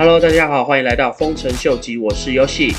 Hello，大家好，欢迎来到丰臣秀吉，我是 Yoshi。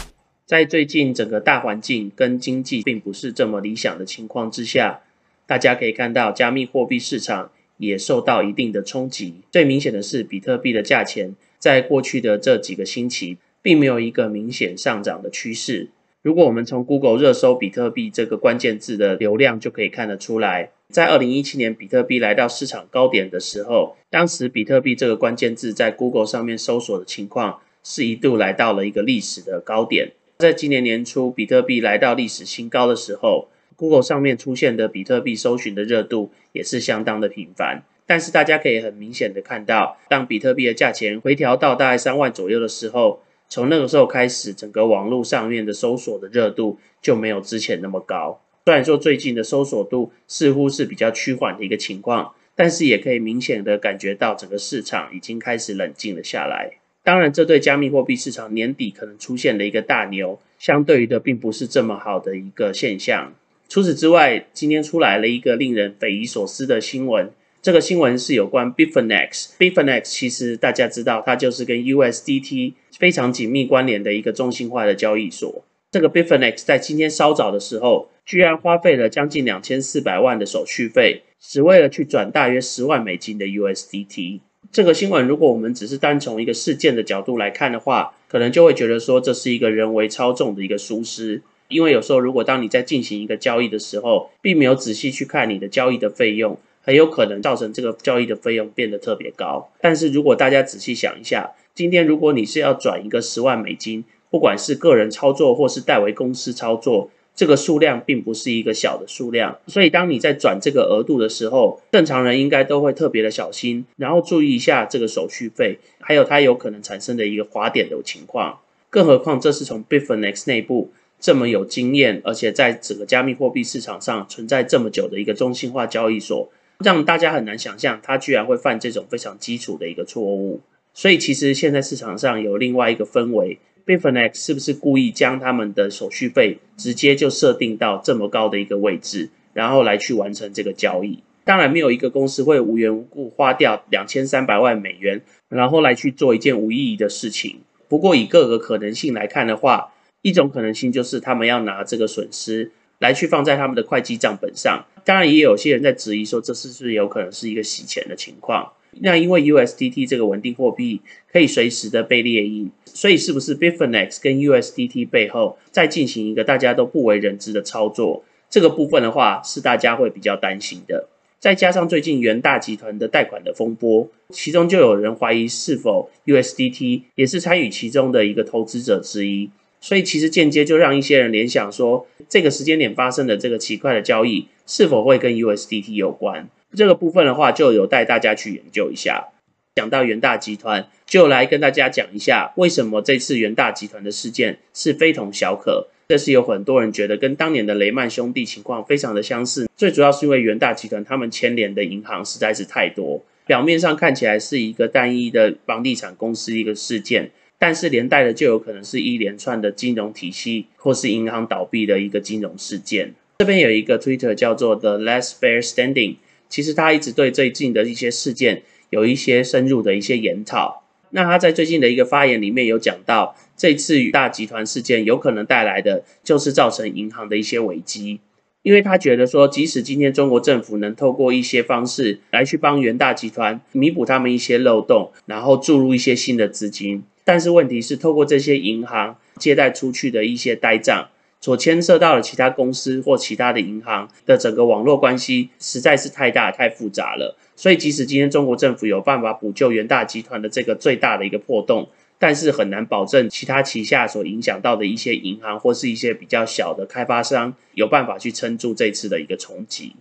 在最近整个大环境跟经济并不是这么理想的情况之下，大家可以看到加密货币市场也受到一定的冲击。最明显的是，比特币的价钱在过去的这几个星期，并没有一个明显上涨的趋势。如果我们从 Google 热搜比特币这个关键字的流量就可以看得出来，在二零一七年比特币来到市场高点的时候，当时比特币这个关键字在 Google 上面搜索的情况是一度来到了一个历史的高点。在今年年初，比特币来到历史新高的时候，Google 上面出现的比特币搜寻的热度也是相当的频繁。但是大家可以很明显的看到，当比特币的价钱回调到大概三万左右的时候，从那个时候开始，整个网络上面的搜索的热度就没有之前那么高。虽然说最近的搜索度似乎是比较趋缓的一个情况，但是也可以明显的感觉到整个市场已经开始冷静了下来。当然，这对加密货币市场年底可能出现的一个大牛，相对于的并不是这么好的一个现象。除此之外，今天出来了一个令人匪夷所思的新闻。这个新闻是有关 Bitfinex。Bitfinex 其实大家知道，它就是跟 USDT 非常紧密关联的一个中心化的交易所。这个 Bitfinex 在今天稍早的时候，居然花费了将近两千四百万的手续费，只为了去转大约十万美金的 USDT。这个新闻，如果我们只是单从一个事件的角度来看的话，可能就会觉得说这是一个人为操纵的一个疏失。因为有时候，如果当你在进行一个交易的时候，并没有仔细去看你的交易的费用。很有可能造成这个交易的费用变得特别高。但是如果大家仔细想一下，今天如果你是要转一个十万美金，不管是个人操作或是代为公司操作，这个数量并不是一个小的数量。所以当你在转这个额度的时候，正常人应该都会特别的小心，然后注意一下这个手续费，还有它有可能产生的一个滑点的情况。更何况这是从 Bitfinex 内部。这么有经验，而且在整个加密货币市场上存在这么久的一个中心化交易所。让大家很难想象，他居然会犯这种非常基础的一个错误。所以，其实现在市场上有另外一个氛围，Bitfinex 是不是故意将他们的手续费直接就设定到这么高的一个位置，然后来去完成这个交易？当然，没有一个公司会无缘无故花掉两千三百万美元，然后来去做一件无意义的事情。不过，以各个可能性来看的话，一种可能性就是他们要拿这个损失。来去放在他们的会计账本上，当然也有些人在质疑说，这是不是有可能是一个洗钱的情况？那因为 USDT 这个稳定货币可以随时的被列印，所以是不是 Bitfinex 跟 USDT 背后再进行一个大家都不为人知的操作？这个部分的话是大家会比较担心的。再加上最近元大集团的贷款的风波，其中就有人怀疑是否 USDT 也是参与其中的一个投资者之一。所以其实间接就让一些人联想说，这个时间点发生的这个奇怪的交易是否会跟 USDT 有关？这个部分的话，就有带大家去研究一下。讲到元大集团，就来跟大家讲一下，为什么这次元大集团的事件是非同小可。这是有很多人觉得跟当年的雷曼兄弟情况非常的相似。最主要是因为元大集团他们牵连的银行实在是太多，表面上看起来是一个单一的房地产公司一个事件。但是连带的就有可能是一连串的金融体系或是银行倒闭的一个金融事件。这边有一个 Twitter 叫做 The Last Fair Standing，其实他一直对最近的一些事件有一些深入的一些研讨。那他在最近的一个发言里面有讲到，这次大集团事件有可能带来的就是造成银行的一些危机，因为他觉得说，即使今天中国政府能透过一些方式来去帮元大集团弥补他们一些漏洞，然后注入一些新的资金。但是问题是，透过这些银行借贷出去的一些呆账，所牵涉到的其他公司或其他的银行的整个网络关系，实在是太大太复杂了。所以，即使今天中国政府有办法补救元大集团的这个最大的一个破洞，但是很难保证其他旗下所影响到的一些银行或是一些比较小的开发商有办法去撑住这次的一个冲击。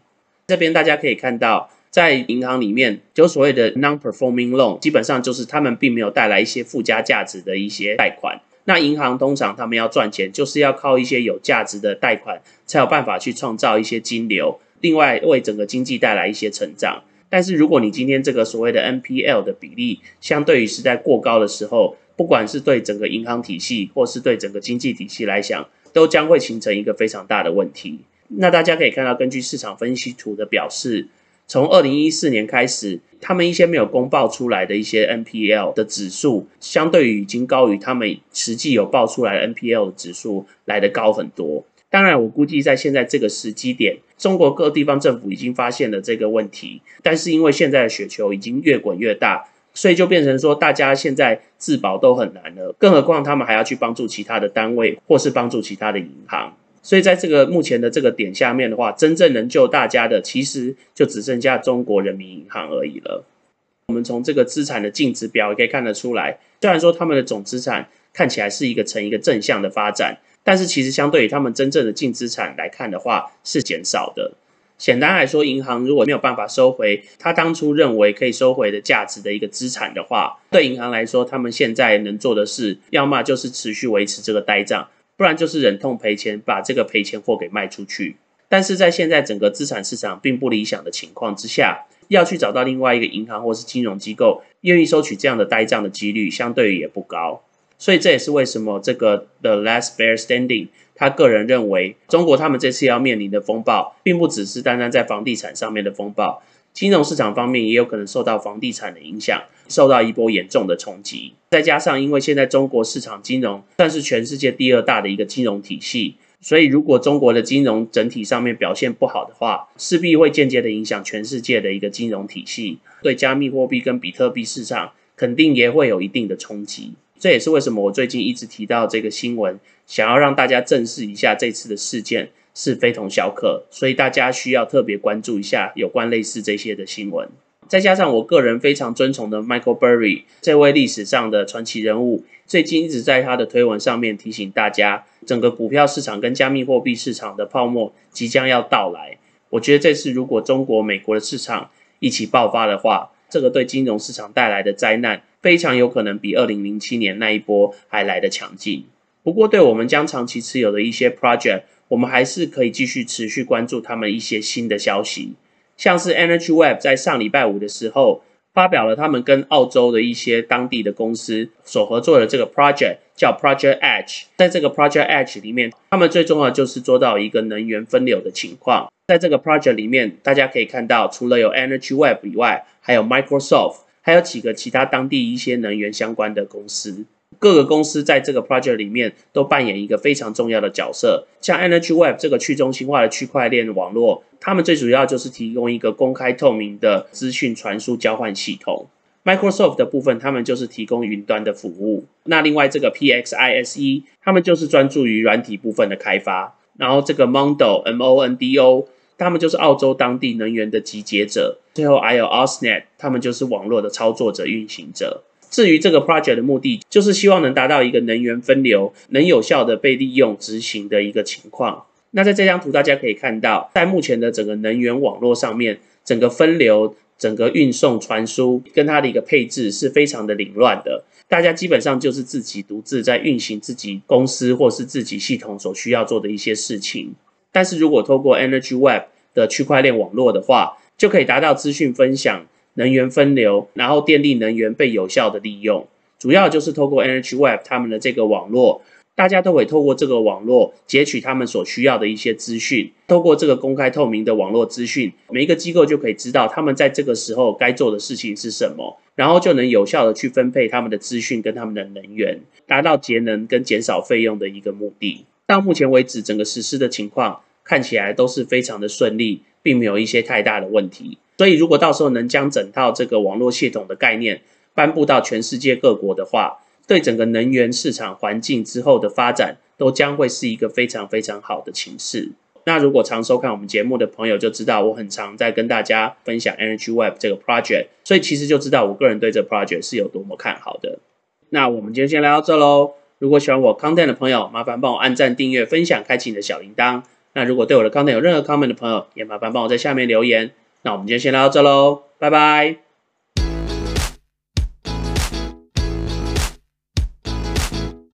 这边大家可以看到。在银行里面，就所谓的 non-performing loan，基本上就是他们并没有带来一些附加价值的一些贷款。那银行通常他们要赚钱，就是要靠一些有价值的贷款，才有办法去创造一些金流，另外为整个经济带来一些成长。但是如果你今天这个所谓的 NPL 的比例，相对于是在过高的时候，不管是对整个银行体系，或是对整个经济体系来讲，都将会形成一个非常大的问题。那大家可以看到，根据市场分析图的表示。从二零一四年开始，他们一些没有公报出来的一些 NPL 的指数，相对于已经高于他们实际有报出来的 NPL 指数来的高很多。当然，我估计在现在这个时机点，中国各地方政府已经发现了这个问题，但是因为现在的雪球已经越滚越大，所以就变成说大家现在自保都很难了，更何况他们还要去帮助其他的单位或是帮助其他的银行。所以在这个目前的这个点下面的话，真正能救大家的，其实就只剩下中国人民银行而已了。我们从这个资产的净值表也可以看得出来，虽然说他们的总资产看起来是一个呈一个正向的发展。但是其实相对于他们真正的净资产来看的话，是减少的。简单来说，银行如果没有办法收回他当初认为可以收回的价值的一个资产的话，对银行来说，他们现在能做的事，要么就是持续维持这个呆账，不然就是忍痛赔钱，把这个赔钱货给卖出去。但是在现在整个资产市场并不理想的情况之下，要去找到另外一个银行或是金融机构愿意收取这样的呆账的几率，相对于也不高。所以这也是为什么这个 The Last Bear Standing，他个人认为，中国他们这次要面临的风暴，并不只是单单在房地产上面的风暴，金融市场方面也有可能受到房地产的影响，受到一波严重的冲击。再加上，因为现在中国市场金融算是全世界第二大的一个金融体系，所以如果中国的金融整体上面表现不好的话，势必会间接的影响全世界的一个金融体系，对加密货币跟比特币市场肯定也会有一定的冲击。这也是为什么我最近一直提到这个新闻，想要让大家正视一下这次的事件是非同小可，所以大家需要特别关注一下有关类似这些的新闻。再加上我个人非常尊崇的 Michael Burry 这位历史上的传奇人物，最近一直在他的推文上面提醒大家，整个股票市场跟加密货币市场的泡沫即将要到来。我觉得这次如果中国、美国的市场一起爆发的话，这个对金融市场带来的灾难。非常有可能比二零零七年那一波还来得强劲。不过，对我们将长期持有的一些 project，我们还是可以继续持续关注他们一些新的消息。像是 Energy Web 在上礼拜五的时候发表了他们跟澳洲的一些当地的公司所合作的这个 project，叫 Project Edge。在这个 Project Edge 里面，他们最重要就是做到一个能源分流的情况。在这个 project 里面，大家可以看到，除了有 Energy Web 以外，还有 Microsoft。还有几个其他当地一些能源相关的公司，各个公司在这个 project 里面都扮演一个非常重要的角色。像 Energy Web 这个去中心化的区块链网络，他们最主要就是提供一个公开透明的资讯传输交换系统。Microsoft 的部分，他们就是提供云端的服务。那另外这个 PXISE，他们就是专注于软体部分的开发。然后这个 Mondo M O N D O。他们就是澳洲当地能源的集结者，最后还有 AusNet，他们就是网络的操作者、运行者。至于这个 project 的目的，就是希望能达到一个能源分流能有效的被利用执行的一个情况。那在这张图大家可以看到，在目前的整个能源网络上面，整个分流、整个运送、传输跟它的一个配置是非常的凌乱的。大家基本上就是自己独自在运行自己公司或是自己系统所需要做的一些事情。但是如果透过 Energy Web 的区块链网络的话，就可以达到资讯分享、能源分流，然后电力能源被有效的利用。主要就是透过 Energy Web 他们的这个网络，大家都会透过这个网络截取他们所需要的一些资讯。透过这个公开透明的网络资讯，每一个机构就可以知道他们在这个时候该做的事情是什么，然后就能有效的去分配他们的资讯跟他们的能源，达到节能跟减少费用的一个目的。到目前为止，整个实施的情况看起来都是非常的顺利，并没有一些太大的问题。所以，如果到时候能将整套这个网络系统的概念颁布到全世界各国的话，对整个能源市场环境之后的发展，都将会是一个非常非常好的情势。那如果常收看我们节目的朋友就知道，我很常在跟大家分享 Energy Web 这个 project，所以其实就知道我个人对这 project 是有多么看好的。那我们今天先聊到这喽。如果喜欢我 content 的朋友，麻烦帮我按赞、订阅、分享、开启你的小铃铛。那如果对我的 content 有任何 comment 的朋友，也麻烦帮我在下面留言。那我们今天先聊到这喽，拜拜。